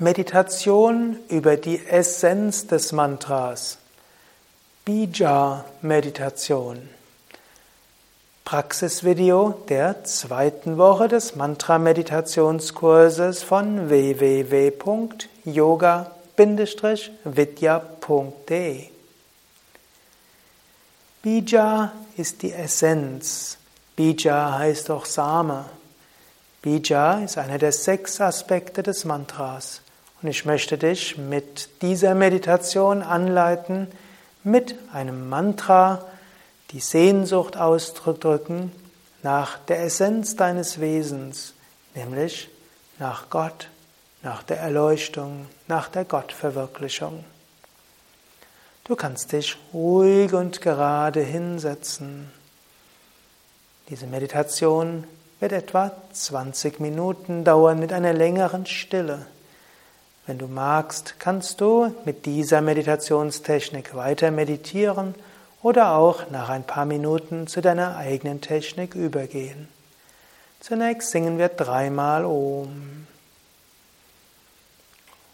Meditation über die Essenz des Mantras. Bija-Meditation. Praxisvideo der zweiten Woche des Mantra-Meditationskurses von www.yoga-vidya.de. Bija ist die Essenz. Bija heißt auch Same. Bija ist einer der sechs Aspekte des Mantras. Und ich möchte dich mit dieser Meditation anleiten, mit einem Mantra die Sehnsucht ausdrücken nach der Essenz deines Wesens, nämlich nach Gott, nach der Erleuchtung, nach der Gottverwirklichung. Du kannst dich ruhig und gerade hinsetzen. Diese Meditation wird etwa 20 Minuten dauern mit einer längeren Stille. Wenn du magst, kannst du mit dieser Meditationstechnik weiter meditieren oder auch nach ein paar Minuten zu deiner eigenen Technik übergehen. Zunächst singen wir dreimal Om.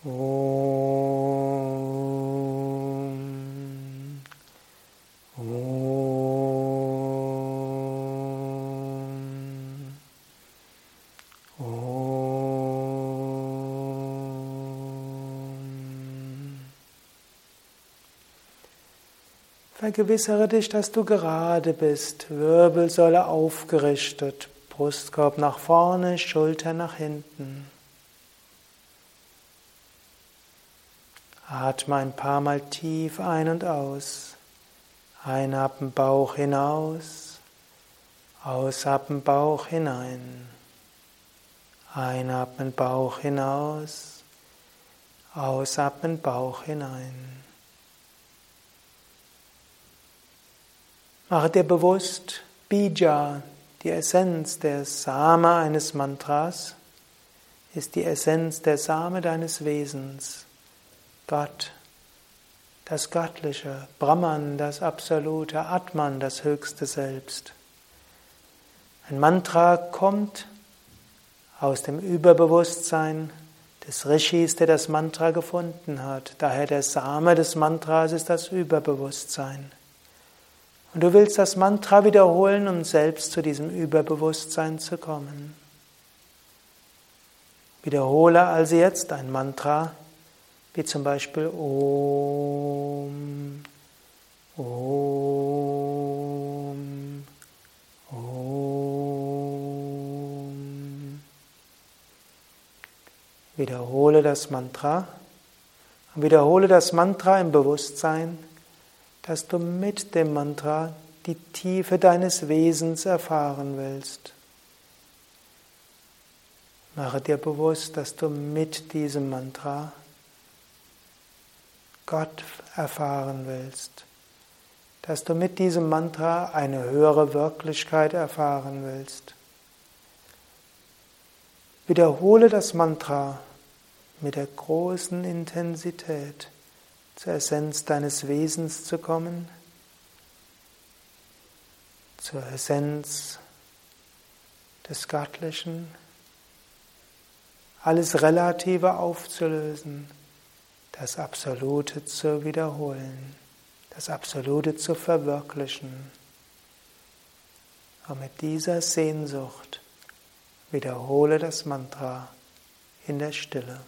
Om. Vergewissere dich, dass du gerade bist, Wirbelsäule aufgerichtet, Brustkorb nach vorne, Schulter nach hinten. Atme ein paar Mal tief ein und aus. Einatmen Bauch hinaus, ausatmen Bauch hinein. Einatmen Bauch hinaus, ausatmen Bauch hinein. Mache dir bewusst, Bija, die Essenz der Same eines Mantras, ist die Essenz der Same deines Wesens. Gott, das Göttliche, Brahman, das Absolute, Atman, das höchste Selbst. Ein Mantra kommt aus dem Überbewusstsein des Rishis, der das Mantra gefunden hat. Daher der Same des Mantras ist das Überbewusstsein. Und du willst das Mantra wiederholen, um selbst zu diesem Überbewusstsein zu kommen. Wiederhole also jetzt ein Mantra, wie zum Beispiel Om, Om, Om. Wiederhole das Mantra und wiederhole das Mantra im Bewusstsein, dass du mit dem Mantra die Tiefe deines Wesens erfahren willst. Mache dir bewusst, dass du mit diesem Mantra Gott erfahren willst, dass du mit diesem Mantra eine höhere Wirklichkeit erfahren willst. Wiederhole das Mantra mit der großen Intensität, zur Essenz deines Wesens zu kommen, zur Essenz des Göttlichen, alles Relative aufzulösen das Absolute zu wiederholen, das Absolute zu verwirklichen. Und mit dieser Sehnsucht wiederhole das Mantra in der Stille.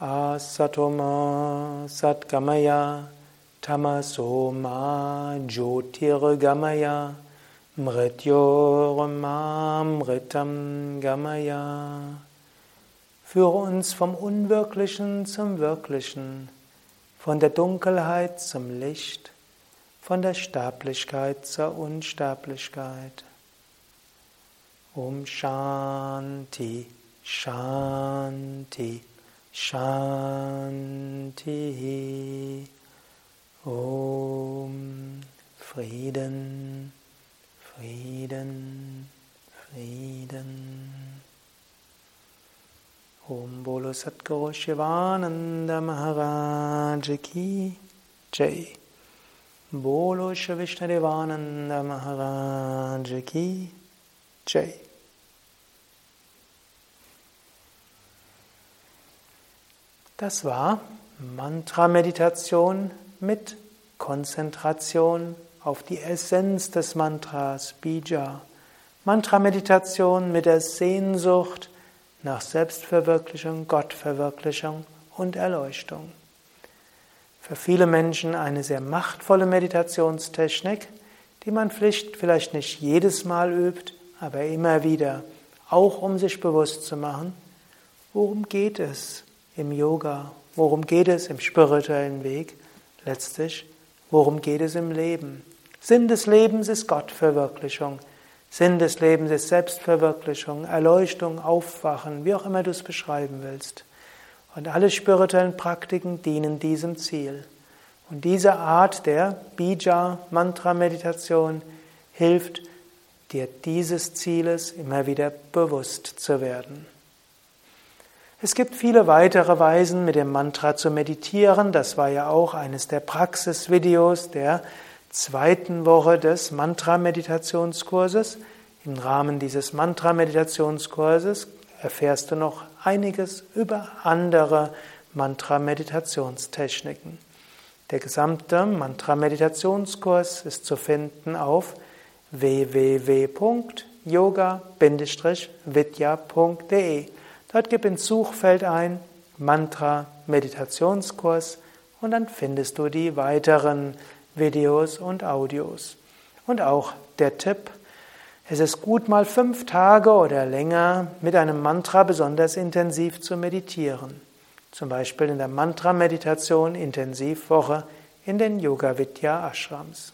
Asatoma Satgamaya Tamasoma Jyotirgamaya Mrityormamritam Gamaya Führe uns vom Unwirklichen zum Wirklichen, von der Dunkelheit zum Licht, von der Sterblichkeit zur Unsterblichkeit. Om Shanti, Shanti. Shanti. Om Frieden, Frieden, Frieden. Om Bolo Shivananda Maharaj Ki Jai. Bolo Shavishnadevananda Maharaj Ki Jai. Das war Mantra-Meditation mit Konzentration auf die Essenz des Mantras Bija. Mantra-Meditation mit der Sehnsucht nach Selbstverwirklichung, Gottverwirklichung und Erleuchtung. Für viele Menschen eine sehr machtvolle Meditationstechnik, die man vielleicht nicht jedes Mal übt, aber immer wieder, auch um sich bewusst zu machen, worum geht es im Yoga? Worum geht es im spirituellen Weg? Letztlich, worum geht es im Leben? Sinn des Lebens ist Gottverwirklichung. Sinn des Lebens ist Selbstverwirklichung, Erleuchtung, Aufwachen, wie auch immer du es beschreiben willst. Und alle spirituellen Praktiken dienen diesem Ziel. Und diese Art der Bija-Mantra-Meditation hilft dir dieses Zieles immer wieder bewusst zu werden. Es gibt viele weitere Weisen, mit dem Mantra zu meditieren. Das war ja auch eines der Praxisvideos der zweiten Woche des Mantra-Meditationskurses. Im Rahmen dieses Mantra-Meditationskurses erfährst du noch einiges über andere Mantra-Meditationstechniken. Der gesamte Mantra-Meditationskurs ist zu finden auf www.yoga-vidya.de. Dort gib ins Suchfeld ein Mantra Meditationskurs und dann findest du die weiteren Videos und Audios. Und auch der Tipp, es ist gut, mal fünf Tage oder länger mit einem Mantra besonders intensiv zu meditieren. Zum Beispiel in der Mantra-Meditation Intensivwoche in den Yoga Vidya Ashrams.